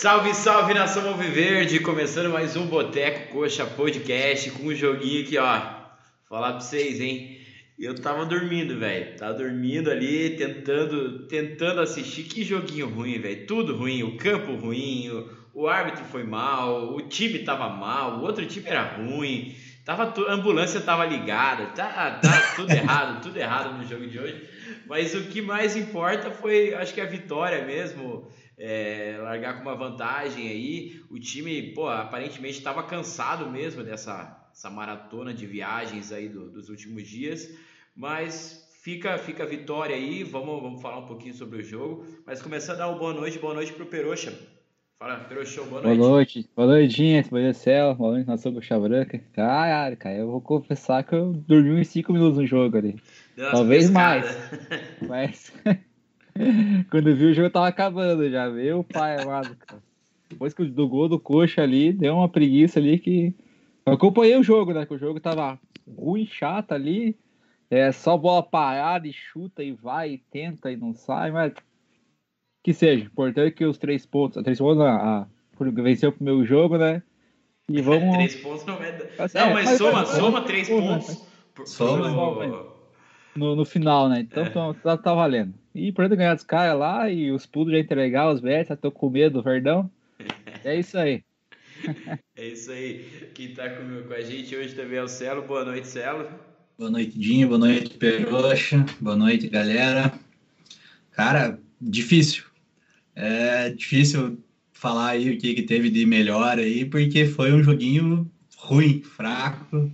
Salve, salve nação Alviverde! Começando mais um Boteco Coxa Podcast com um joguinho aqui, ó. Falar pra vocês, hein? Eu tava dormindo, velho. Tava dormindo ali, tentando, tentando assistir. Que joguinho ruim, velho. Tudo ruim. O campo ruim, o, o, árbitro foi mal, o time tava mal, o outro time era ruim. Tava, a ambulância tava ligada. Tá, tá tudo errado, tudo errado no jogo de hoje. Mas o que mais importa foi, acho que a vitória mesmo é, largar com uma vantagem aí. O time, pô, aparentemente estava cansado mesmo dessa essa maratona de viagens aí do, dos últimos dias, mas fica fica a vitória aí. Vamos, vamos falar um pouquinho sobre o jogo. Mas começando a dar uma boa noite, boa noite pro Peroxa. Fala, Peroxa, boa noite. Boa noite, boa noite, Dinha, boa noite, Céu, boa noite, nação Coxa Branca. Caralho, cara, eu vou confessar que eu dormi uns 5 minutos no jogo ali. Talvez mais. Mas. Quando eu vi o jogo tava acabando já, meu pai amado, cara. Depois que do gol do coxa ali, deu uma preguiça ali que. Eu acompanhei o jogo, né? Que o jogo tava ruim, chato ali. É só bola parada e chuta e vai e tenta e não sai, mas que seja. Importante que os três pontos, três pontos a, a, venceu o primeiro jogo, né? E vamos. três pontos não é. Não, mas, soma, soma três pontos. Soma no, no final, né? Então é. tá, tá, valendo. E pra ganhar dos caras lá e os pulos já entregar os betos, tô com medo do Verdão. É isso aí. é isso aí. Quem tá com, com a gente hoje também é o Celo. Boa noite, Celo. Boa noite, Dinho. Boa noite, Peroxa. Boa noite, galera. Cara, difícil. É difícil falar aí o que, que teve de melhor aí, porque foi um joguinho ruim, fraco.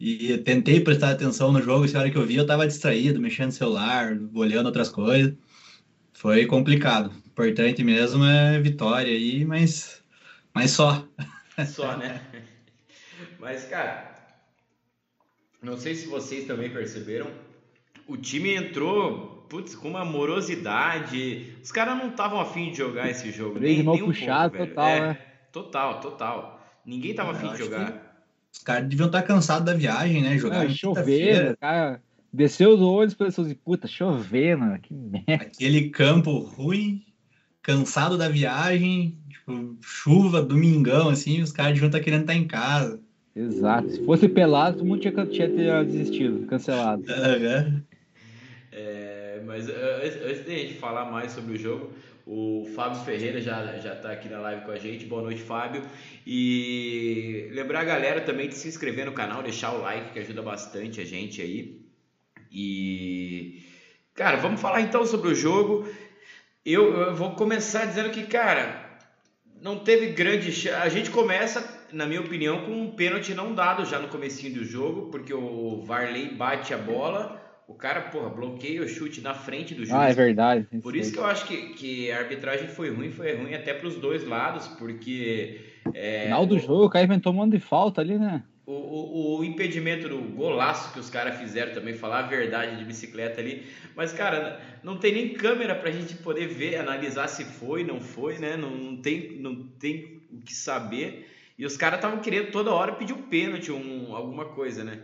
E tentei prestar atenção no jogo, e a hora que eu vi, eu tava distraído, mexendo no celular, olhando outras coisas. Foi complicado. Importante mesmo é vitória aí, mas, mas só. Só, né? Mas, cara, não sei se vocês também perceberam, o time entrou, putz, com uma morosidade. Os caras não estavam afim de jogar esse jogo. Nem, nem um puxado pouco, total, é, né? Total, total. Ninguém tava afim de jogar. Os caras deviam estar cansados da viagem, né? Jogar ah, chovendo, cara. Desceu os olhos para pessoas e puta, chovendo, que merda. Aquele campo ruim, cansado da viagem, tipo, chuva, domingão, assim, os caras deviam estar querendo estar em casa. Exato. Se fosse pelado, todo mundo tinha, tinha desistido, cancelado. Uhum. É, mas antes de a gente falar mais sobre o jogo, o Fábio Ferreira já já está aqui na live com a gente. Boa noite, Fábio. E lembrar a galera também de se inscrever no canal, deixar o like que ajuda bastante a gente aí. E cara, vamos falar então sobre o jogo. Eu, eu vou começar dizendo que, cara, não teve grande a gente começa, na minha opinião, com um pênalti não dado já no comecinho do jogo, porque o Varley bate a bola o cara, porra, bloqueia o chute na frente do juiz. Ah, é verdade. Por isso que eu acho que, que a arbitragem foi ruim, foi ruim até para os dois lados, porque. É, Final do jogo, o cara inventou um monte de falta ali, né? O, o, o, impedimento do golaço que os caras fizeram também, falar a verdade de bicicleta ali. Mas, cara, não tem nem câmera pra gente poder ver, analisar se foi, não foi, né? Não, não tem, não tem o que saber. E os caras estavam querendo toda hora pedir um pênalti, um, alguma coisa, né?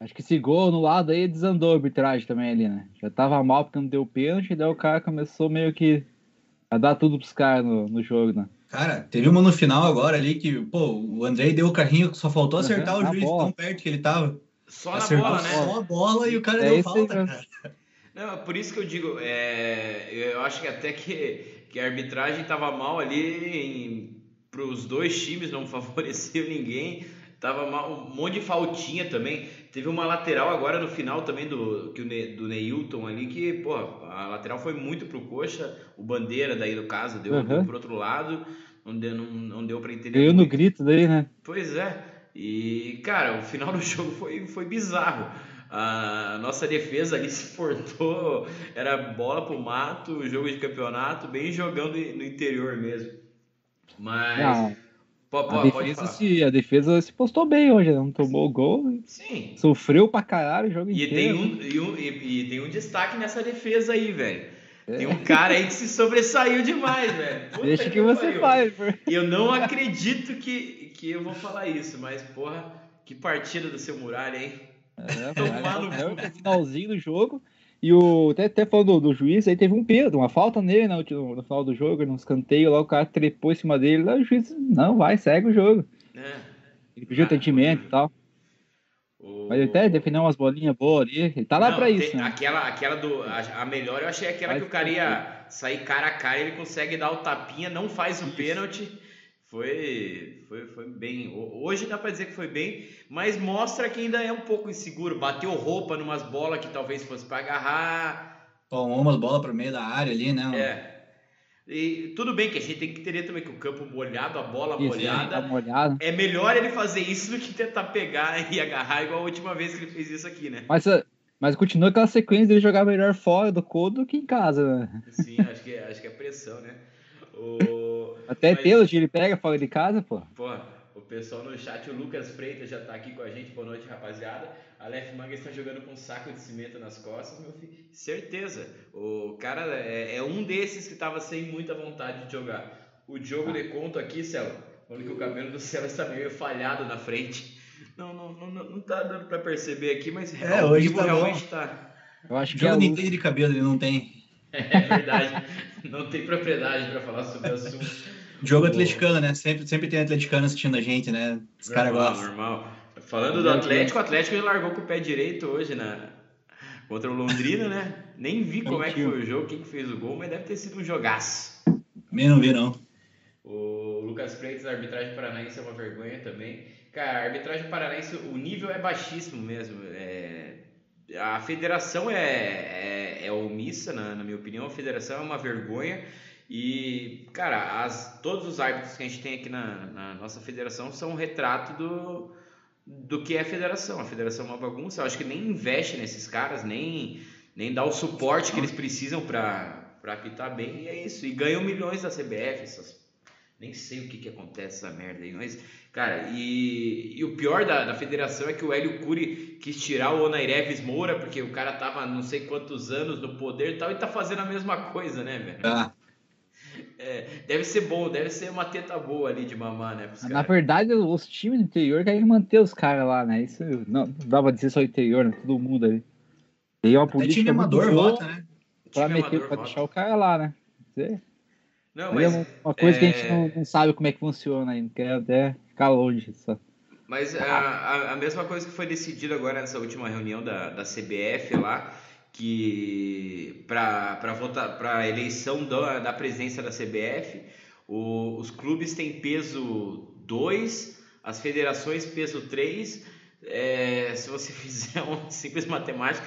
Acho que esse gol no lado aí desandou a arbitragem também ali, né? Já tava mal porque não deu pênalti, daí o cara começou meio que a dar tudo pros caras no, no jogo, né? Cara, teve uma no final agora ali que, pô, o Andrei deu o carrinho, só faltou acertar uhum, o juiz bola. tão perto que ele tava. Só Acertou na bola, né? Só a bola e o cara é deu falta, cara. Não, por isso que eu digo, é, eu acho que até que, que a arbitragem tava mal ali para os dois times, não favoreceu ninguém. Tava mal, um monte de faltinha também. Teve uma lateral agora no final também do, que o ne, do Neilton ali, que, pô, a lateral foi muito pro coxa. O Bandeira, daí no caso, deu, uhum. deu pro outro lado. Não deu, não, não deu pra entender. Deu no grito daí, né? Pois é. E, cara, o final do jogo foi, foi bizarro. A nossa defesa ali se portou, era bola pro mato, jogo de campeonato, bem jogando no interior mesmo. Mas. Não a, defesa se, a defesa se postou bem hoje, não tomou gol. Sim. Sofreu pra caralho o jogo e inteiro. Tem um, e, um, e, e, tem um destaque nessa defesa aí, velho. É. Tem um cara aí que se sobressaiu demais, velho. Puta Deixa que, que você faz. E eu não acredito que, que eu vou falar isso, mas, porra, que partida do seu Muralha, hein? É, Tomar no é, é, finalzinho do jogo. E o, até, até falando do, do, juiz, aí teve um peso, uma falta nele no, no, no final do jogo, no escanteio, lá o cara trepou em cima dele, lá o juiz, não, vai, segue o jogo. É. Ele pediu ah, atendimento e tal. O... Mas ele até defendeu umas bolinhas boas ali, ele tá lá não, pra isso. Né? Aquela, aquela do. A, a, melhor eu achei aquela que o cara ia sair cara a cara, ele consegue dar o tapinha, não faz o pênalti. Foi, foi, foi bem. Hoje dá para dizer que foi bem, mas mostra que ainda é um pouco inseguro. Bateu roupa numas bolas que talvez fosse para agarrar. Tomou umas bolas para meio da área ali, né? É. E tudo bem que a gente tem que entender também que o campo molhado, a bola isso, molhada, tá é melhor ele fazer isso do que tentar pegar e agarrar igual a última vez que ele fez isso aqui, né? Mas, mas continua aquela sequência dele jogar melhor fora do codo do que em casa, né? Sim, acho que, acho que é pressão, né? O... Até Mas... pênalti ele pega fora de casa, pô. Pô, o pessoal no chat, o Lucas Freitas já tá aqui com a gente. Boa noite, rapaziada. Aleph Manga está jogando com um saco de cimento nas costas, meu filho. Certeza. O cara é, é um desses que tava sem muita vontade de jogar. O Diogo ah. de Conto aqui, Celo, falando que o cabelo do Celo está meio falhado na frente. Não, não, não, não tá dando pra perceber aqui, mas é, hoje tá realmente bom. tá. Eu acho que o Diogo é entende de cabelo, ele não tem. É verdade. Não tem propriedade para falar sobre o assunto. Jogo o... atleticano, né? Sempre, sempre tem atleticano assistindo a gente, né? Os caras gostam. Normal. Falando do Atlético, o Atlético ele largou com o pé direito hoje na... contra o Londrina, né? Nem vi como é que foi o jogo, quem que fez o gol, mas deve ter sido um jogaço. Nem não vi, não. O Lucas Freitas, a arbitragem paranaense é uma vergonha também. Cara, a arbitragem paranaense, o nível é baixíssimo mesmo. É a federação é, é, é omissa, na, na, minha opinião. A federação é uma vergonha. E, cara, as, todos os árbitros que a gente tem aqui na, na nossa federação são um retrato do, do que é a federação. A federação é uma bagunça. Eu acho que nem investe nesses caras, nem, nem dá o suporte que eles precisam para apitar bem. E é isso. E ganham milhões da CBF. Essas, nem sei o que, que acontece essa merda aí, mas Cara, e, e o pior da, da federação é que o Hélio Cury quis tirar o Onaireves Moura, porque o cara tava não sei quantos anos no poder e tal, e tá fazendo a mesma coisa, né, velho? Ah. É, deve ser bom, deve ser uma teta boa ali de mamar, né? Na verdade, os times do interior querem manter os caras lá, né? Isso não, não pra dizer só o interior, né? todo mundo ali. Tem uma política. É time amador vota, né? Pra, meter, pra deixar o cara lá, né? Dizer, não, mas, é uma coisa é... que a gente é não, não, sabe como é que funciona ainda, quer até ficar longe só. Mas a, a, a, mesma coisa que foi decidida agora nessa última reunião da, da CBF lá, que para a eleição da, da presidência da CBF, o, os clubes têm peso 2, as federações peso 3. É, se você fizer uma simples matemática,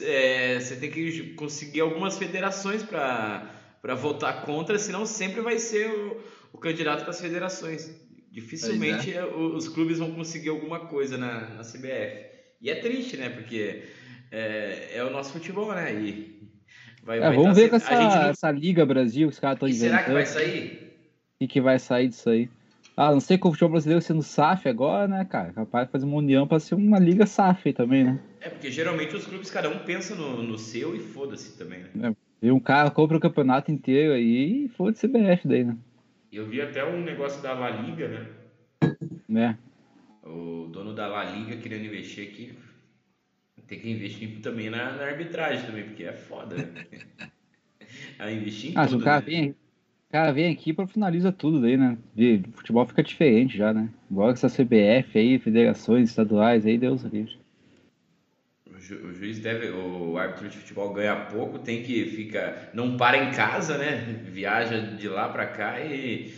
é, você tem que conseguir algumas federações para para votar contra, senão sempre vai ser o, o candidato das federações. Dificilmente é. os clubes vão conseguir alguma coisa na, na CBF. E é triste, né? Porque é, é o nosso futebol, né? E vai, é, vai vamos tá ver com essa, não... essa Liga Brasil que os caras estão inventando. Será que vai sair? O que, vai sair disso aí? Ah, não sei com o futebol brasileiro sendo SAF agora, né, cara? Capaz de fazer uma união para ser uma liga SAF também, né? É, porque geralmente os clubes, cada um pensa no, no seu e foda-se também, né? É. E um cara compra o campeonato inteiro aí e foda-se CBF daí, né? Eu vi até um negócio da La Liga, né? Né? O dono da La Liga querendo investir aqui. Tem que investir também na, na arbitragem também, porque é foda, né? é investir em ah, tudo, o cara, né? vem, o cara vem aqui para finaliza tudo daí, né? O futebol fica diferente já, né? Igual essa CBF aí, federações estaduais aí, Deus livre o juiz deve, o árbitro de futebol ganha pouco, tem que fica, não para em casa, né? Viaja de lá para cá e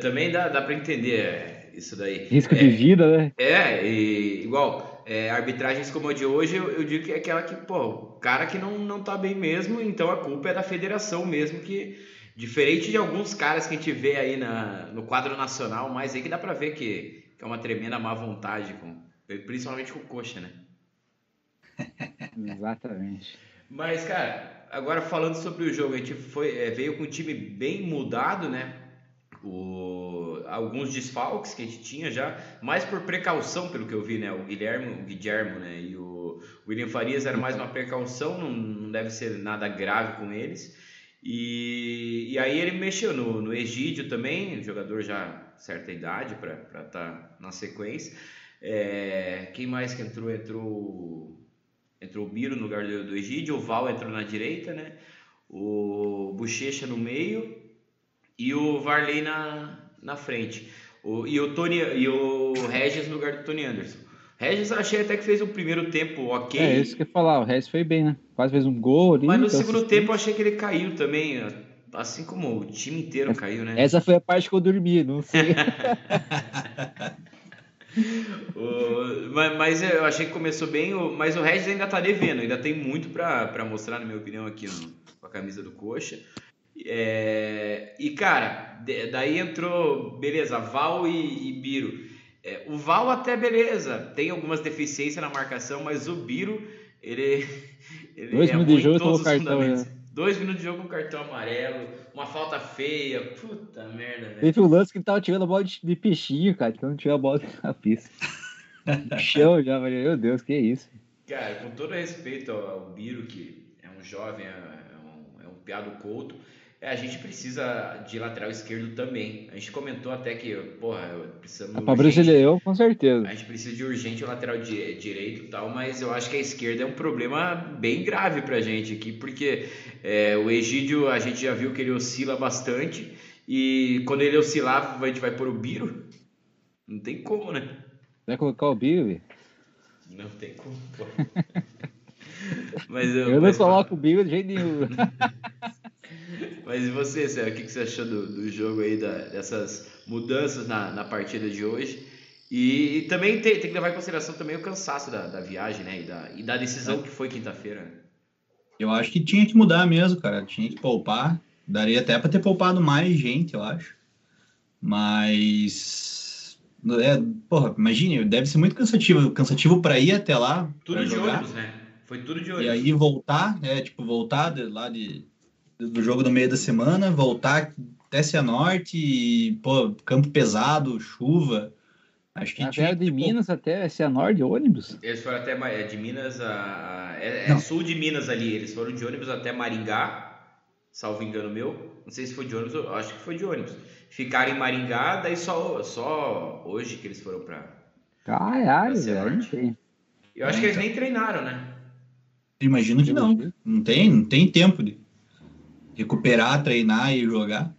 também dá, dá para entender isso daí. Risco é, de vida, né? É, e, igual é, arbitragens como a de hoje, eu, eu, digo que é aquela que, pô, o cara que não, não tá bem mesmo, então a culpa é da federação mesmo, que diferente de alguns caras que a gente vê aí na, no quadro nacional, mas aí que dá para ver que, que é uma tremenda má vontade, com, principalmente com o Coxa, né? Exatamente. Mas, cara, agora falando sobre o jogo, a gente foi, é, veio com um time bem mudado, né? O, alguns desfalques que a gente tinha já, mais por precaução, pelo que eu vi, né? O Guilherme, o Guilhermo, né? E o William Farias era mais uma precaução, não, não deve ser nada grave com eles. E, e aí ele mexeu no, no Egídio também, jogador já certa idade para estar tá na sequência. É, quem mais que entrou? Entrou entrou o Biro no lugar do, do Egídio, o Val entrou na direita, né? O Bochecha no meio e o Varley na, na frente. O, e, o Tony, e o Regis no lugar do Tony Anderson. Regis achei até que fez o primeiro tempo ok. É isso que eu ia falar, o Regis foi bem, né? Quase fez um gol ali. Mas no segundo assistente. tempo eu achei que ele caiu também, assim como o time inteiro caiu, né? Essa foi a parte que eu dormi, não sei. o, mas, mas, eu achei que começou bem, mas o Regis ainda tá devendo, ainda tem muito para mostrar, na minha opinião, aqui no, com a camisa do Coxa. É, e cara, daí entrou, beleza, Val e, e Biro. É, o Val até beleza, tem algumas deficiências na marcação, mas o Biro, ele, ele Dois é minutos de jogo tomou cartão, né? Dois minutos de jogo com cartão amarelo, uma falta feia, puta merda, velho. Teve um lance que ele tava tirando a bola de, de peixinho, cara, que não tinha a bola na pista. no chão já, meu Deus, que isso. Cara, com todo respeito ao, ao Biro, que é um jovem, é, é um, é um piado couto, é, a gente precisa de lateral esquerdo também. A gente comentou até que, porra, precisamos. Para brasileiro, com certeza. A gente precisa de urgente o lateral di direito e tal, mas eu acho que a esquerda é um problema bem grave pra gente aqui, porque é, o Egídio, a gente já viu que ele oscila bastante, e quando ele oscilar, a gente vai pôr o Biro? Não tem como, né? Vai colocar o Biro, Não tem como, pô. mas eu, eu não mas, coloco o Biro de jeito nenhum. Mas e você, Céu, o que, você achou do, do jogo aí, da, dessas mudanças na, na partida de hoje? E, e também tem, tem, que levar em consideração também o cansaço da, da viagem, né? E da, e da decisão é. que foi quinta-feira. Eu acho que tinha que mudar mesmo, cara. Tinha que poupar. Daria até para ter poupado mais gente, eu acho. Mas. É, porra, imagine, deve ser muito cansativo. Cansativo para ir até lá. Tudo de ônibus, né? Foi tudo de ônibus. E aí voltar, é, tipo, voltar de, lá de, do jogo no meio da semana, voltar até Cianorte, e, pô, campo pesado, chuva. Acho que tinha, de tipo... Minas até Cianorte, ônibus? Eles foram até é, de Minas a. É, é sul de Minas ali. Eles foram de ônibus até Maringá, salvo engano meu. Não sei se foi de ônibus, acho que foi de ônibus. Ficaram em Maringá, daí só, só hoje que eles foram pra. Caralho, velho. Eu acho que eles nem treinaram, né? Imagino que não. Não tem, não tem tempo de recuperar, treinar e jogar.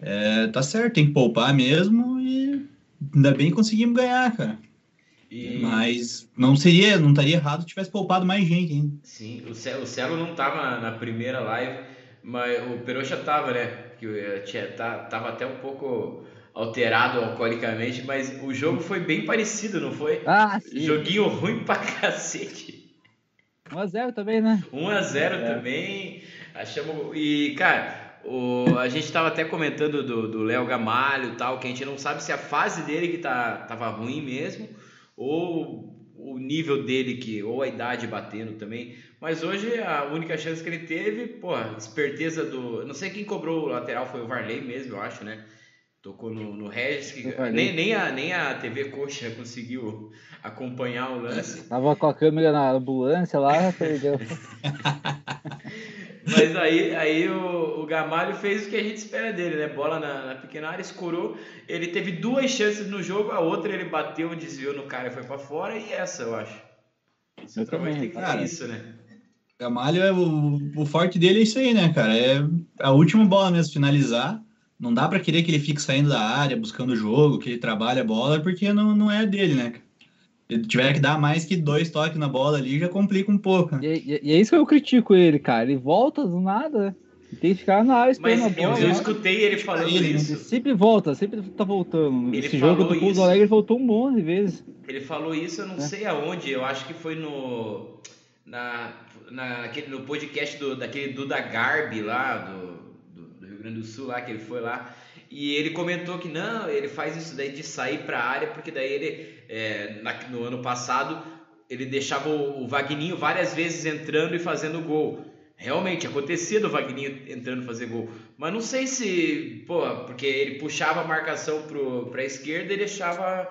É, tá certo, tem que poupar mesmo e ainda bem conseguimos ganhar, cara. E... Mas não seria, não estaria errado se tivesse poupado mais gente ainda. Sim, o Celo, o Celo não tava na primeira live, mas o Peroxa tava, né? Que tinha, tá, tava até um pouco alterado alcoolicamente, mas o jogo foi bem parecido, não foi? Ah, sim. Joguinho ruim pra cacete. 1x0 também, né? 1x0 é. também. Achamos. E, cara, o, a gente estava até comentando do Léo Gamalho e tal, que a gente não sabe se a fase dele que tá, tava ruim mesmo, ou o nível dele que, ou a idade batendo também. Mas hoje a única chance que ele teve, pô, esperteza do. Não sei quem cobrou o lateral, foi o Varley mesmo, eu acho, né? Tocou no, no Regis, que nem, nem, a, nem a TV Coxa conseguiu acompanhar o lance. Tava com a câmera na ambulância lá, perdeu. Mas aí, aí o, o Gamalho fez o que a gente espera dele, né? Bola na, na pequena área, escorou. Ele teve duas chances no jogo, a outra ele bateu, desviou no cara e foi para fora, e essa eu acho. Isso também, tem que cara, isso, né? Gamalho, é o, o forte dele é isso aí, né, cara? É a última bola mesmo, finalizar. Não dá para querer que ele fique saindo da área, buscando o jogo, que ele trabalhe a bola, porque não, não é dele, né? Se tiver que dar mais que dois toques na bola ali, já complica um pouco. Né? E, e, e, é isso que eu critico ele, cara. Ele volta do nada. E tem que ficar na área esperando Mas a bola. Eu, eu escutei ele falando ele, isso. Ele sempre volta, sempre tá voltando. Ele Esse jogo do Pouso Alegre ele voltou um monte de vezes. Ele falou isso, eu não é. sei aonde. Eu acho que foi no. Na, na, naquele, no podcast do, daquele Duda Garbi lá, do, Grande do Sul, lá, que ele foi lá. E ele comentou que não, ele faz isso daí de sair para a área, porque daí ele, é, na, no ano passado, ele deixava o, o Vagninho várias vezes entrando e fazendo gol. Realmente, acontecia do Vagninho entrando fazer gol. Mas não sei se, pô, porque ele puxava a marcação para a esquerda e deixava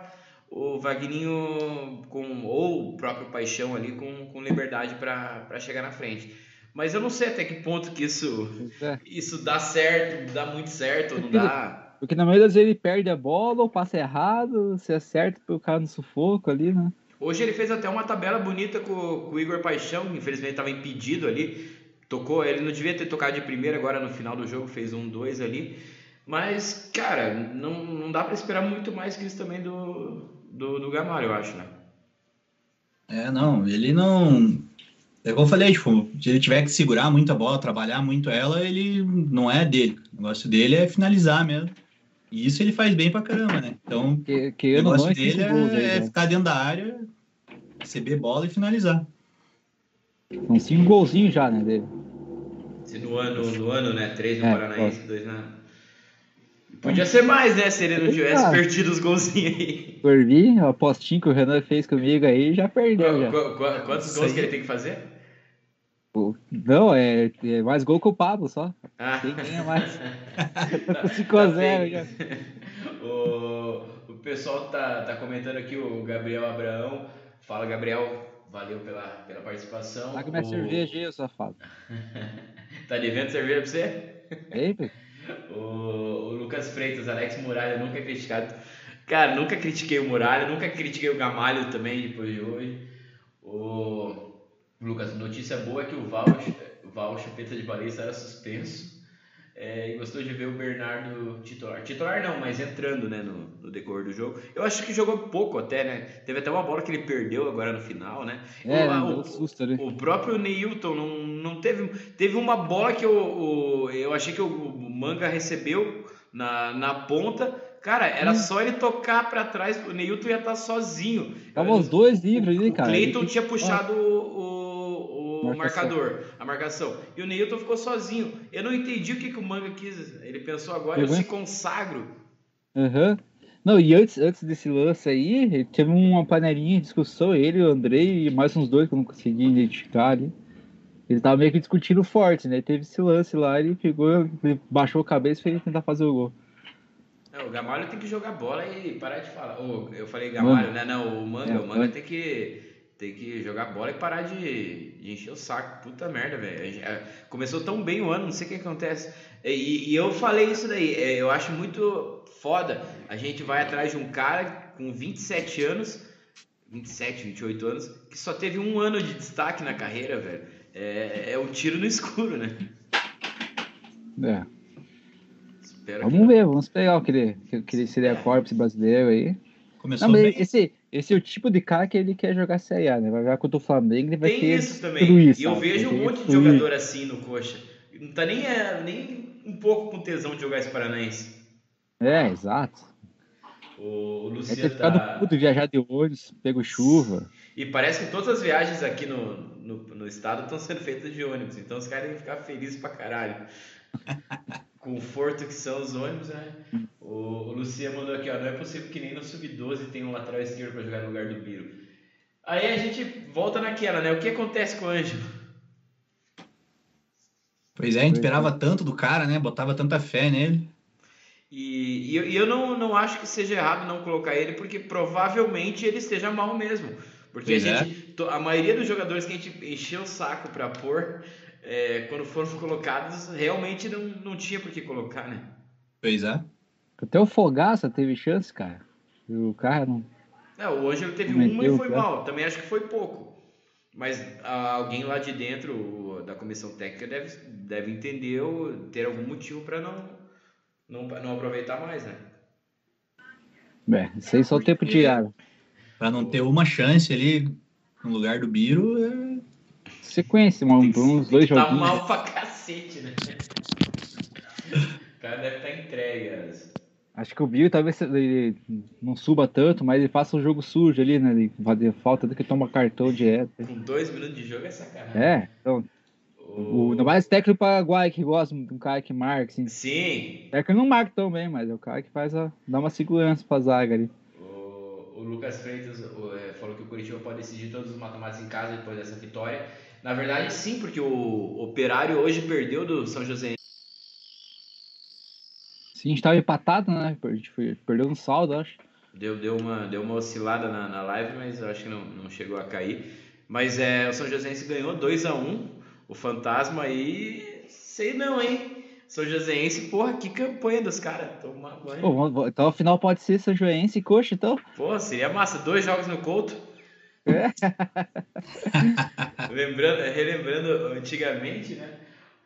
o Vagninho com, ou o próprio Paixão ali com, com liberdade para chegar na frente. Mas eu não sei até que ponto que isso, é. isso dá certo, dá muito certo ou não dá. Porque na maioria das vezes ele perde a bola ou passa errado, se acerta o cara no sufoco ali, né? Hoje ele fez até uma tabela bonita com, com o Igor Paixão, que infelizmente estava impedido ali. Tocou, ele não devia ter tocado de primeira agora no final do jogo, fez um dois ali. Mas, cara, não, não dá para esperar muito mais que isso também do, do, do Gamalho, eu acho, né? É, não, ele não. É como eu falei, tipo, se ele tiver que segurar muito a bola, trabalhar muito ela, ele não é dele. O negócio dele é finalizar mesmo. E isso ele faz bem pra caramba, né? Então, que, que o negócio dele é, aí, é ficar dentro da área, receber bola e finalizar. São cinco golzinhos já, né, dele. Se no ano, no ano, né? Três no é, Paranaense, dois na. Podia ser mais, né? Se ele não tivesse perdido os golzinhos aí. Por mim, a apostinha que o Renan fez comigo aí já perdeu. Qu já. Qu quantos gols que ele tem que fazer? Não, é, é, mais gol que o Pablo só. Ah. Quem ganha mais? 5x0 já. O, o pessoal tá, tá comentando aqui, o Gabriel Abraão. Fala, Gabriel. Valeu pela, pela participação. Tá com minha o... cerveja aí, safado. tá devendo cerveja pra você? Eita. o, o Lucas Freitas, Alex Muralha, nunca criticado. Cara, nunca critiquei o Muralha, nunca critiquei o Gamalho também depois de hoje. O Lucas, notícia boa é que o Val, o Val Chupeta de Baleia era suspenso. É, e gostou de ver o Bernardo titular. Titular não, mas entrando né, no, no, decorrer do jogo. Eu acho que jogou pouco até, né? Teve até uma bola que ele perdeu agora no final, né? É, o, o, susto, né? o próprio Neilton não, não teve. Teve uma bola que eu, o, eu achei que o Manga recebeu na, na ponta. Cara, era hum. só ele tocar para trás, o Neilton ia estar sozinho. Tava os dois livres ali, cara. O Cleiton tinha puxado o o marcador, a marcação. E o Neilton ficou sozinho. Eu não entendi o que, que o Manga quis. Ele pensou agora, eu se consagro. Aham. Uhum. Não, e antes, antes desse lance aí, teve uma panelinha de discussão, ele, o Andrei e mais uns dois que eu não consegui identificar ali. Ele tava meio que discutindo forte, né? Teve esse lance lá, ele pegou, ele baixou a cabeça e fez tentar fazer o gol. Não, o Gamalho tem que jogar bola e parar de falar. Oh, eu falei Gamalho, né? Não, o Manga, é, o Manga tem que tem que jogar bola e parar de, de encher o saco. Puta merda, velho. É, começou tão bem o ano, não sei o que acontece. E, e, eu falei isso daí. É, eu acho muito foda. A gente vai atrás de um cara com 27 anos, 27, 28 anos, que só teve um ano de destaque na carreira, velho. É, é um tiro no escuro, né? É. Espero vamos que... ver, vamos pegar aquele, aquele seria corpus brasileiro aí. Começou não, bem. Esse, esse é o tipo de cara que ele quer jogar Série A, né? Vai jogar contra o Flamengo, ele vai Tem ter isso também. E eu vejo um monte de jogador assim no coxa. Não tá nem, é, nem um pouco com tesão de jogar esse Paranaense. É, exato. O, o Luciano é ter ficado tá... puto, viajar de ônibus, pego chuva. E parece que todas as viagens aqui no, no, no estado estão sendo feitas de ônibus. Então os caras que ficar felizes pra caralho. conforto que são os ônibus, né? O, o Lucia mandou aqui, ó, não é possível que nem no Sub-12 tenha um lateral esquerdo para jogar no lugar do Biro. Aí a gente volta naquela, né? O que acontece com o Ângelo? Pois é, a gente esperava tanto do cara, né? Botava tanta fé nele. E, e, eu, e eu não, não acho que seja errado não colocar ele, porque provavelmente ele esteja mal mesmo. Porque a, gente, é. a maioria dos jogadores que a gente encheu o saco para pôr, é, quando foram colocados, realmente não, não tinha por que colocar, né? Pois é. Até o Fogaça teve chance, cara. O cara não. Não, hoje ele teve uma e foi mal. Também acho que foi pouco. Mas alguém lá de dentro da comissão técnica deve, deve entender ou ter algum motivo para não, não, não aproveitar mais, né? É, isso aí só o tempo de ar. Para não ter uma chance ali no lugar do Biro, é sequência, mano, uns dois joguinhos. Tá mal pra cacete, né? O cara deve estar tá entregue. Acho que o Bill talvez ele não suba tanto, mas ele faça um jogo sujo ali, né? Ele fazer falta do que toma cartão direto. Com dois minutos de jogo é sacanagem. É, então. O... o mais técnico Paraguai que gosta de um cara que marca, assim. Sim. É que não marca tão bem, mas é o cara que faz a. dá uma segurança pra zaga ali. O, o Lucas Freitas o, é, falou que o Curitiba pode decidir todos os mata-matas em casa depois dessa vitória. Na verdade, sim, porque o Operário hoje perdeu do São José. Sim, a gente estava empatado, né? A gente foi, perdeu um saldo, acho. Deu, deu, uma, deu uma oscilada na, na live, mas eu acho que não, não chegou a cair. Mas é, o São Joséense ganhou 2 a 1 um, O Fantasma aí, sei não, hein? São Joséense, porra, que campanha dos caras. Então, então, final pode ser São Joséense e Coxa, então? Pô, seria massa. Dois jogos no Couto. Lembrando, relembrando antigamente, né?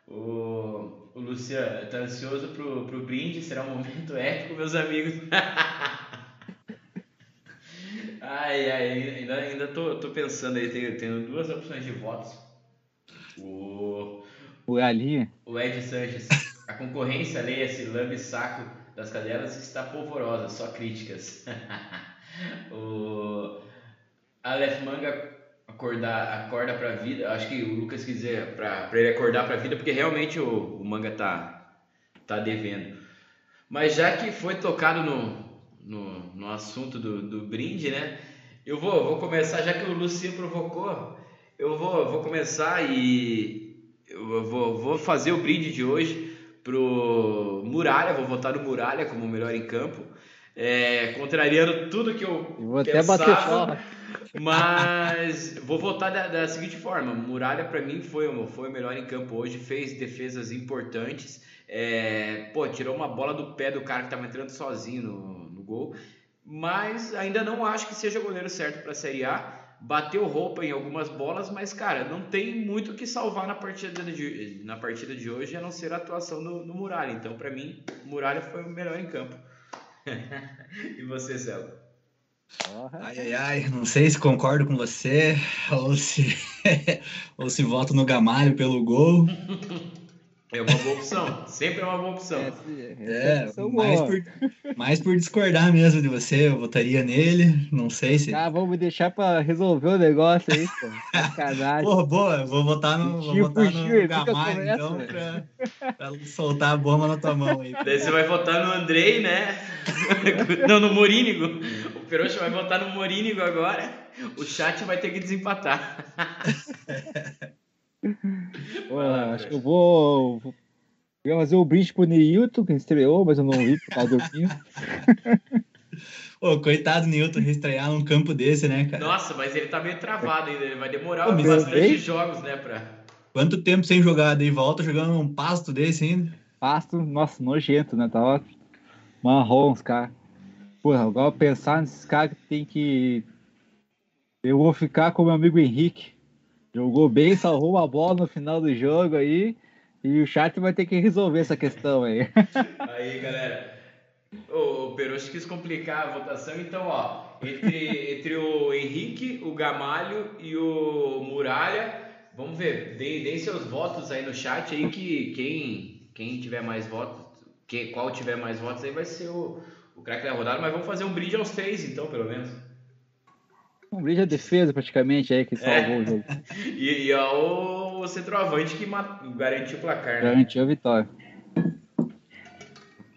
O, o Luciano tá ansioso pro, pro brinde, será um momento épico, meus amigos. ai, ai, ainda, ainda tô, tô pensando aí, tenho, tenho duas opções de votos. O. O Galinha? O Ed Sanches. A concorrência, leia-se, lambe saco das cadelas está polvorosa, só críticas. o Aleph Manga acordar, acorda pra vida. Acho que o Lucas quis dizer pra, pra ele acordar pra vida, porque realmente o, o manga tá, tá devendo. Mas já que foi tocado no, no, no assunto do, do brinde, né? Eu vou, vou começar, já que o Luciano provocou, eu vou, vou começar e eu vou, vou fazer o brinde de hoje pro Muralha, vou votar no Muralha como o melhor em campo. É, contrariando tudo que eu, eu vou pensava, até bater mas vou votar da, da seguinte forma: Muralha para mim foi, foi o melhor em campo hoje, fez defesas importantes, é, pô, tirou uma bola do pé do cara que estava entrando sozinho no, no gol, mas ainda não acho que seja o goleiro certo para a Série A bateu roupa em algumas bolas, mas, cara, não tem muito o que salvar na partida de, na partida de hoje, a não ser a atuação no, no Muralha. Então, para mim, Muralha foi o melhor em campo. e você, Celo? Ai, ai, ai, não sei se concordo com você ou se, ou se voto no Gamalho pelo gol. É uma boa opção, sempre é uma boa opção. é, é mais, por, mais por discordar mesmo de você, eu votaria nele, não sei se... Ah, vamos deixar pra resolver o negócio aí, pô. Sacanagem. Pô, boa, vou votar no, vou votar no Gamalho, então, pra, pra, soltar a bomba na tua mão aí. Daí você vai votar no Andrei, né? não, no Morínigo. O Peroxa vai votar no Morínigo agora, o chat vai ter que desempatar. Pô, acho que eu vou. Eu ia fazer o brinde pro Neilton, que estreou, mas eu não vi por causa do. Ô, coitado do Newton reestrear num campo desse, né, cara? Nossa, mas ele tá meio travado ainda, ele vai demorar Pô, bastante jogos, né, pra... Quanto tempo sem jogar, daí volta jogando um pasto desse ainda? Pasto, nossa, nojento, né, tava marrom os caras. Porra, agora pensar nesses caras que tem que... Eu vou ficar com o meu amigo Henrique, Jogou bem, salvou uma bola no final do jogo aí. E o chat vai ter que resolver essa questão aí. Aí, galera. O, o quis complicar a votação, então, ó, entre, entre o Henrique, o Gamalho e o Muralha, vamos ver, deem, deem seus votos aí no chat aí que quem, quem tiver mais votos, que, qual tiver mais votos aí vai ser o, o craque da rodada, mas vamos fazer um brinde aos três, então, pelo menos. Um brilho de defesa, praticamente, aí, que salvou é. o jogo. e, e é o centroavante que garantiu o placar, né? Garantiu a vitória.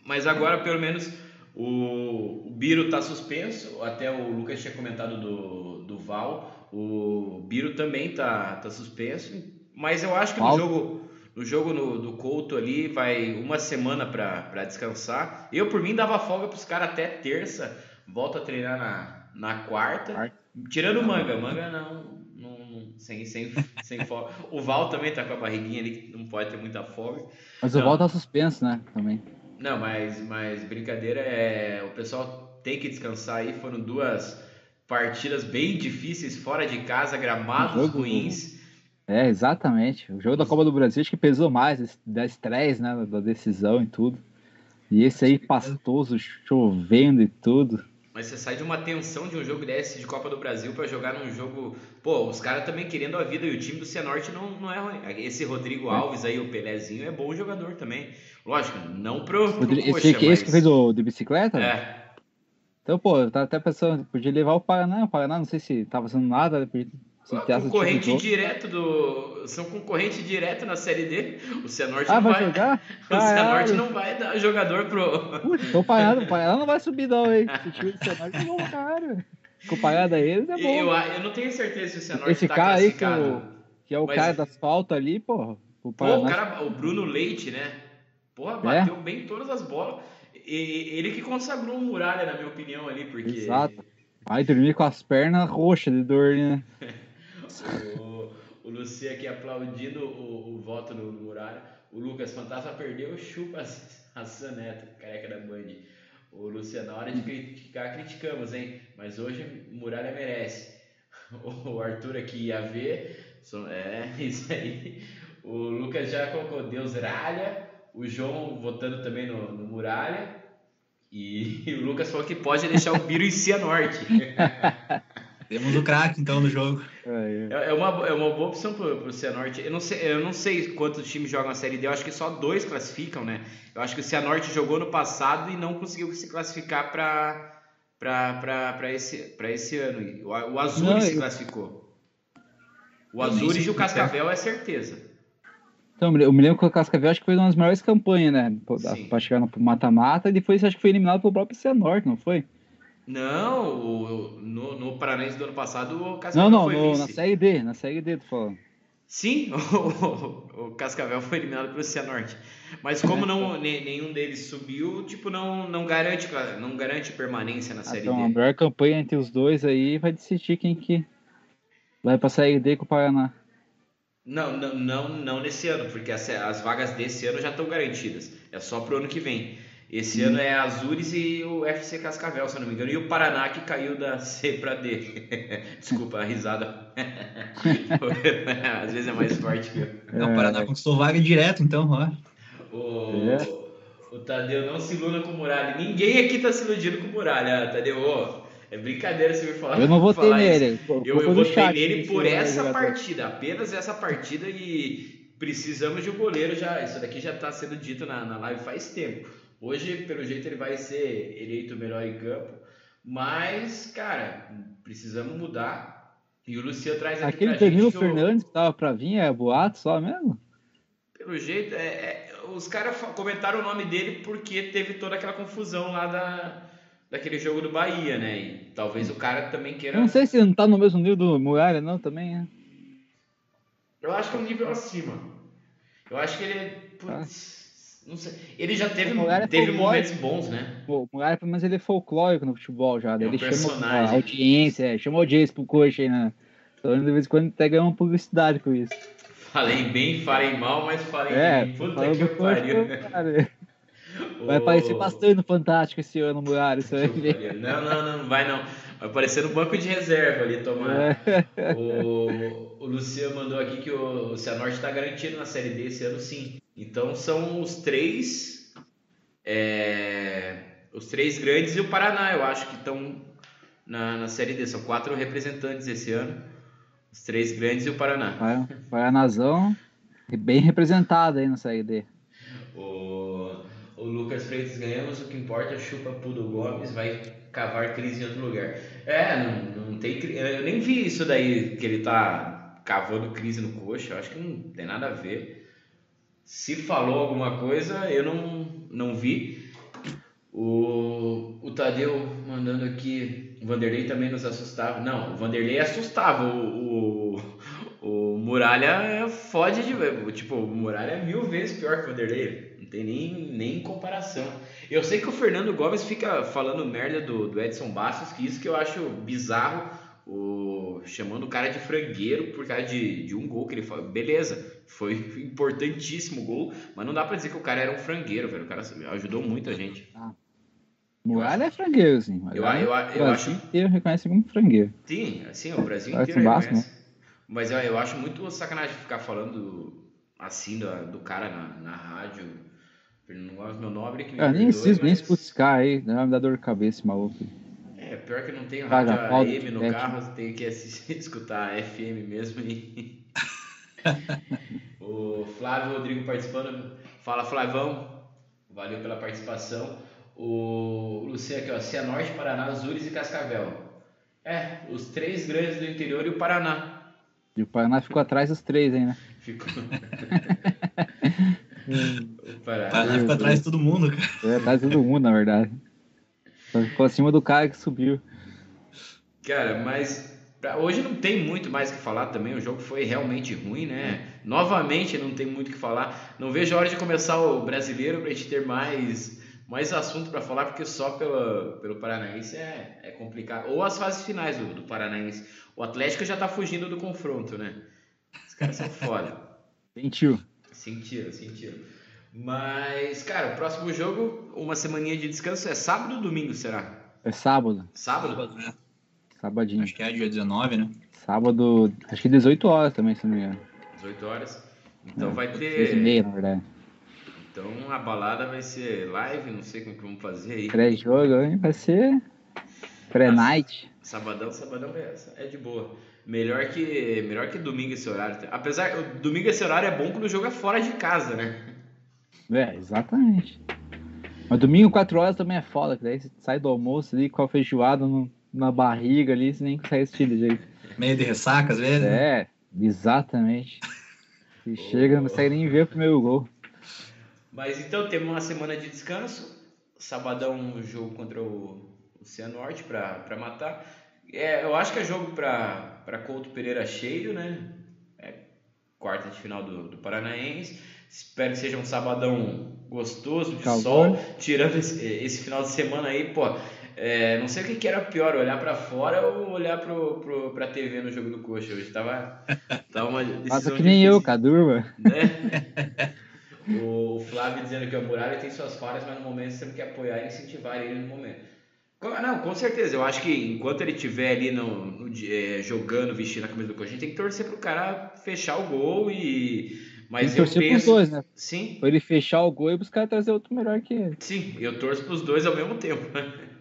Mas agora, pelo menos, o, o Biro está suspenso. Até o Lucas tinha comentado do, do Val. O Biro também está tá suspenso. Mas eu acho que no jogo, no jogo no, do Couto ali vai uma semana para descansar. Eu, por mim, dava folga para os caras até terça. Volta a treinar na, na quarta. Tirando o manga, manga não, não, não, sem, sem, sem folga. O Val também tá com a barriguinha ali, que não pode ter muita folga. Mas o Val tá suspenso, né? Também. Não, mas, mas brincadeira é. O pessoal tem que descansar aí. Foram duas partidas bem difíceis fora de casa, gramados jogo, ruins. É, exatamente. O jogo da Copa do Brasil acho que pesou mais, da estresse, né? Da decisão e tudo. E esse aí pastoso, chovendo e tudo. Mas você sai de uma tensão de um jogo desse de Copa do Brasil para jogar num jogo. Pô, os caras também querendo a vida e o time do Cianorte não, não é ruim. Esse Rodrigo Alves aí, o Pelezinho, é bom jogador também. Lógico, não pro. pro esse, coxa, esse mas... que fez o de bicicleta? É. Então, pô, eu tava até pensando, podia levar o Paraná. O Paraná, não sei se tava fazendo nada, concorrente direto do. São concorrente direto na série D. O Cianorte ah, não vai. vai jogar? o Cianorte não vai dar jogador pro. Putz, tô parado, o não vai subir, não, hein? O time do Cianorte é bom, cara. Comparado a eles, é bom. Eu, eu não tenho certeza se o Cianorte Esse tá cara aí que, o, que é o mas... cara das faltas ali, porra. O. Pô, o, cara, o Bruno Leite, né? Porra, bateu é? bem todas as bolas. E ele que consagrou o Muralha, na minha opinião, ali, porque. Exato. Vai dormir com as pernas roxas de dor, né? o, o Luci aqui aplaudindo o, o voto no, no. O Lucas Fantasma perdeu, chupa a Saneta, careca da Band. O Luciano, na hora de criticar, criticamos, hein? Mas hoje Muralha merece. o Arthur aqui ia ver. É, isso aí. O Lucas já colocou Deus Ralha. O João votando também no, no Muralha. E o Lucas falou que pode deixar o Biro em Cianorte. Temos o craque então no jogo. É, é, uma, é uma boa opção pro, pro Cianorte. Eu não, sei, eu não sei quantos times jogam a Série D, eu acho que só dois classificam, né? Eu acho que o Cianorte jogou no passado e não conseguiu se classificar para para esse, esse ano. O, o Azul não, se eu... classificou. O Azul e o Cascavel é certeza. Então, eu me lembro que o Cascavel acho que foi uma das melhores campanhas, né? Para chegar no mata-mata, e depois acho que foi eliminado pelo próprio Cianorte, não foi? Não, o, no, no Paranense do ano passado o Cascavel não, não, foi no, na Série D, na Série D, tu falando. Sim, o, o, Cascavel foi eliminado pelo Cianorte. Mas como não, nenhum deles subiu, tipo, não, não, garante, não garante permanência na Série então, D. A melhor campanha entre os dois aí vai decidir quem que vai pra Série D com o Paraná. Não, não, não, não nesse ano, porque as, as vagas desse ano já estão garantidas. É só pro ano que vem. Esse hum. ano é Azures e o FC Cascavel, se eu não me engano. E o Paraná que caiu da C para D. Desculpa a risada. Às vezes é mais forte que eu. É, o Paraná conquistou vaga direto, então, ó. O, é. o Tadeu não se iluna com o Muralha. Ninguém aqui tá se iludindo com o Muralha, Tadeu. É brincadeira você me falar. Eu não votei nele. Eu, eu, eu votei nele por essa partida, apenas essa partida e precisamos de um goleiro já. Isso daqui já está sendo dito na, na live faz tempo. Hoje, pelo jeito, ele vai ser eleito o melhor em campo, mas, cara, precisamos mudar. E o Luciano traz aqui Aquele Danilo Fernandes que tava para vir é boato só mesmo? Pelo jeito, é, é os caras comentaram o nome dele porque teve toda aquela confusão lá da daquele jogo do Bahia, né? E talvez o cara também queira. Não sei se não tá no mesmo nível do Muralha, não, também, é. Eu acho que é um nível acima. Eu acho que ele. Putz, não sei. Ele já teve, é teve momentos bons, né? O Muralha, pelo menos, ele é folclórico no futebol já. É um ele chama a audiência, é, chama audiência pro coxa aí, né? De vez em quando até ganha uma publicidade com isso. Falei bem, falei mal, mas falei é, bem. Puta que pariu. Vai aparecer bastante no Fantástico esse ano, Muralha. Não, não, não vai não. Vai aparecer no banco de reserva ali, tomando. É. O, o Luciano mandou aqui que o, o Cianorte está garantido na Série D esse ano, sim. Então são os três. É, os três grandes e o Paraná, eu acho que estão na, na Série D. São quatro representantes esse ano. Os três grandes e o Paraná. Vai, Paranazão bem representado aí na Série D. O, o Lucas Freitas ganhamos, o que importa é chupa Pudo Gomes, vai cavar crise em outro lugar. É, não, não tem Eu nem vi isso daí que ele tá cavando crise no coxa, eu acho que não tem nada a ver. Se falou alguma coisa, eu não, não vi. O, o Tadeu mandando aqui, o Vanderlei também nos assustava. Não, o Vanderlei assustava. O, o, o Muralha fode de. Tipo, o Muralha é mil vezes pior que o Vanderlei. Não tem nem, nem comparação. Eu sei que o Fernando Gomes fica falando merda do, do Edson Bastos, que isso que eu acho bizarro. O, chamando o cara de frangueiro por causa de, de um gol que ele falou. Beleza, foi importantíssimo o gol, mas não dá pra dizer que o cara era um frangueiro, velho. O cara ajudou muito a gente. Ah. Muralha é frangueiro, sim. Eu, eu, eu, eu o acho. inteiro reconhece como frangueiro. Sim, assim, o Brasil inteiro reconhece. Né? Mas eu, eu acho muito sacanagem ficar falando assim do, do cara na, na rádio. Não gosto meu nobre que me ah, nem preciso, nem buscar aí, né? Me dá dor de cabeça, maluco. É, pior que não tenho rádio AM no carro, tenho que assistir, escutar FM mesmo e. o Flávio Rodrigo participando. Fala, Flavão. Valeu pela participação. O Luciano aqui, ó. Cianorte, Paraná, Azures e Cascavel. É, os três grandes do interior e o Paraná. E o Paraná ficou atrás dos três aí, né? Ficou. o Paraná, Paraná ficou atrás de todo mundo, cara. É, atrás de todo mundo, na verdade. Só ficou acima do cara que subiu. Cara, mas hoje não tem muito mais o que falar também. O jogo foi realmente ruim, né? Novamente não tem muito o que falar. Não vejo a hora de começar o brasileiro pra gente ter mais mais assunto para falar, porque só pela, pelo Paranaense é, é complicado. Ou as fases finais do, do Paranaense. O Atlético já tá fugindo do confronto, né? Os caras são foda. Sentiu. Sentiram, sentiram. Mas, cara, o próximo jogo, uma semaninha de descanso, é sábado ou domingo, será? É sábado. Sábado? sábado né? Sabadinho. Acho que é dia 19, né? Sábado, acho que 18 horas também, se não me engano. 18 horas. Então é, vai ter. 6 e meia, na verdade. Então a balada vai ser live, não sei como que vamos fazer aí. Pré-jogo, hein? Vai ser pré-night. Sabadão, sabadão é, é de boa. Melhor que, melhor que domingo esse horário. Apesar que domingo esse horário é bom quando o jogo é fora de casa, né? É, exatamente. Mas domingo 4 horas também é foda, que daí você sai do almoço ali com a feijoada no, na barriga ali, você nem consegue assistir de jeito. Meio de ressaca às vezes? É, exatamente. E chega, não consegue nem ver o primeiro gol. Mas então temos uma semana de descanso. Sabadão um jogo contra o, o Cianorte para matar. É, eu acho que é jogo para Couto Pereira cheio, né? É quarta de final do, do Paranaense. Espero que seja um sabadão gostoso, de Calma. sol. Tirando esse, esse, final de semana aí, pô. É, não sei o que, que era pior, olhar para fora ou olhar pro, pro, pra TV no jogo do Coxa hoje. Tava, tava uma decisão que nem eu, Cadurma. Né? O Flávio dizendo que o Muralha tem suas falhas, mas no momento você tem que apoiar e incentivar ele no momento. Não, com certeza. Eu acho que enquanto ele estiver ali no, no é, jogando, vestindo a camisa do Coxa, a gente tem que torcer pro cara fechar o gol e. Mas eu torcer penso... dois, né? Sim. Pra ele fechar o gol e buscar trazer outro melhor que ele. Sim, eu torço pros dois ao mesmo tempo.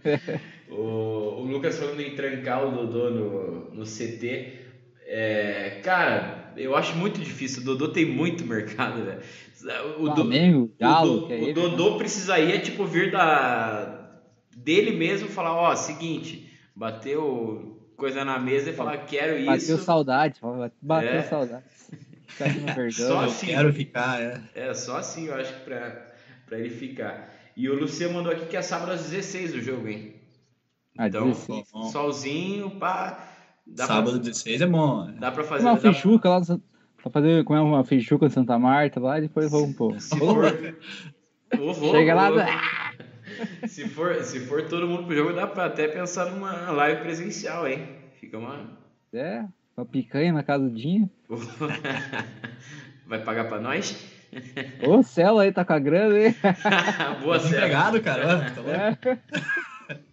o, o Lucas falando em trancar o Dodô no, no CT. É, cara, eu acho muito difícil. O Dodô tem muito mercado, né? O, Flamengo, Galo, o, do, o Dodô né? precisaria, tipo, vir da dele mesmo falar, ó, seguinte, bateu coisa na mesa e falar, quero bateu isso. Bateu saudade, bateu é. saudade. só assim, quero ficar, é. É, só assim eu acho que pra, pra ele ficar. E o Luciano mandou aqui que é sábado às 16 o jogo, hein? Ah, então, 16. solzinho, pá. Sábado pra, 16 é bom. Né? Dá pra fazer. Uma feijuca lá, pra fazer comer uma feijuca em Santa Marta lá e depois vamos pôr. Se for. Chega lá. se, for, se for todo mundo pro jogo, dá pra até pensar numa live presencial, hein? Fica uma. É, uma picanha na casa do Dinho. Vai pagar pra nós? Ô, Celo aí tá com a grana, hein? Boa, Celo. Obrigado, cara. Tá é.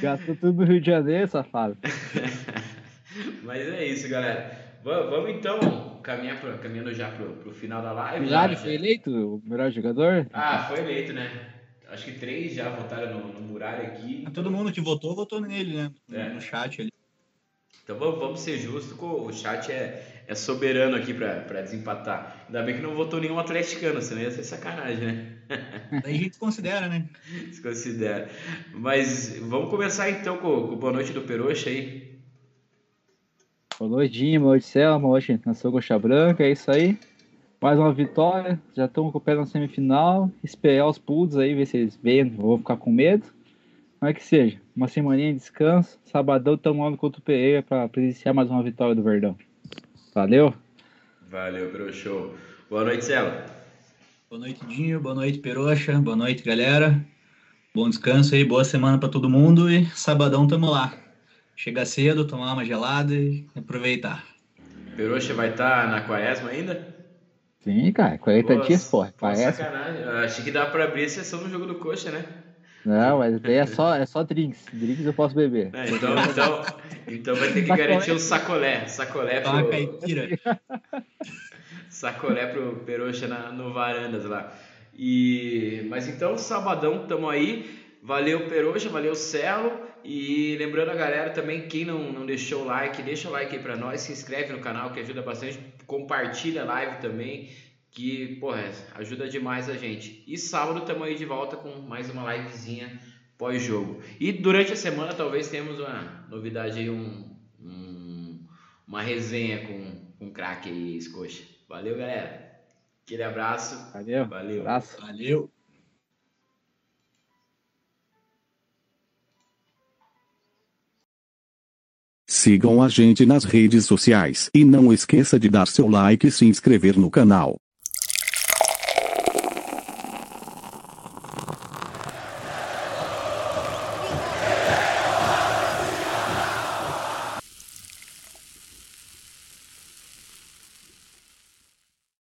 Gastou tudo no Rio de Janeiro, safado. Mas é isso, galera. Vamos então caminhar pro, caminhando já pro, pro final da live. Milagre foi eleito o melhor jogador? Ah, foi eleito, né? Acho que três já votaram no, no Muralha aqui. Todo mundo que votou, votou nele, né? É. No chat ali. Então vamos, vamos ser justos, o chat é, é soberano aqui para desempatar. Ainda bem que não votou nenhum atleticano, senão ia ser sacanagem, né? Daí a gente considera, né? Se considera. Mas vamos começar então com, com boa noite do Peroxa aí. Boa noite, Dinho, boa noite, Selma, boa noite, Nação Coxa Branca, é isso aí. Mais uma vitória, já estamos com o pé na semifinal. Esperar os pulos aí, ver se eles vêm, vou ficar com medo. Mas que seja, uma semaninha de descanso. Sabadão estamos lá contra o Pereira para presenciar mais uma vitória do Verdão. Valeu? Valeu, Peru Show. Boa noite, Cela. Boa noite, Dinho. Boa noite, Peroxa. Boa noite, galera. Bom descanso aí, boa semana para todo mundo e sabadão tamo lá. Chegar cedo, tomar uma gelada e aproveitar. Peroxa vai estar tá na quaresma ainda? Sim, cara, 40 Pô, dias, porra. Parece. Sacanagem. Eu achei que dá pra abrir a sessão no jogo do coxa, né? Não, mas daí é só, é só drinks. Drinks eu posso beber. É, então, então, então vai ter que sacolé. garantir um sacolé. Sacolé pro. Uma caipira. sacolé pro Peroxa na, no Varandas lá. E, mas então, sabadão, tamo aí. Valeu, Peroxa, valeu, Celo. E lembrando a galera também, quem não, não deixou o like, deixa o like aí pra nós, se inscreve no canal que ajuda bastante, compartilha a live também, que, porra, ajuda demais a gente. E sábado estamos aí de volta com mais uma livezinha pós-jogo. E durante a semana talvez tenhamos uma novidade aí, um, um uma resenha com, com um craque aí, Escoxa. Valeu, galera. Aquele abraço. Valeu. Valeu. Abraço. Valeu. Sigam a gente nas redes sociais e não esqueça de dar seu like e se inscrever no canal.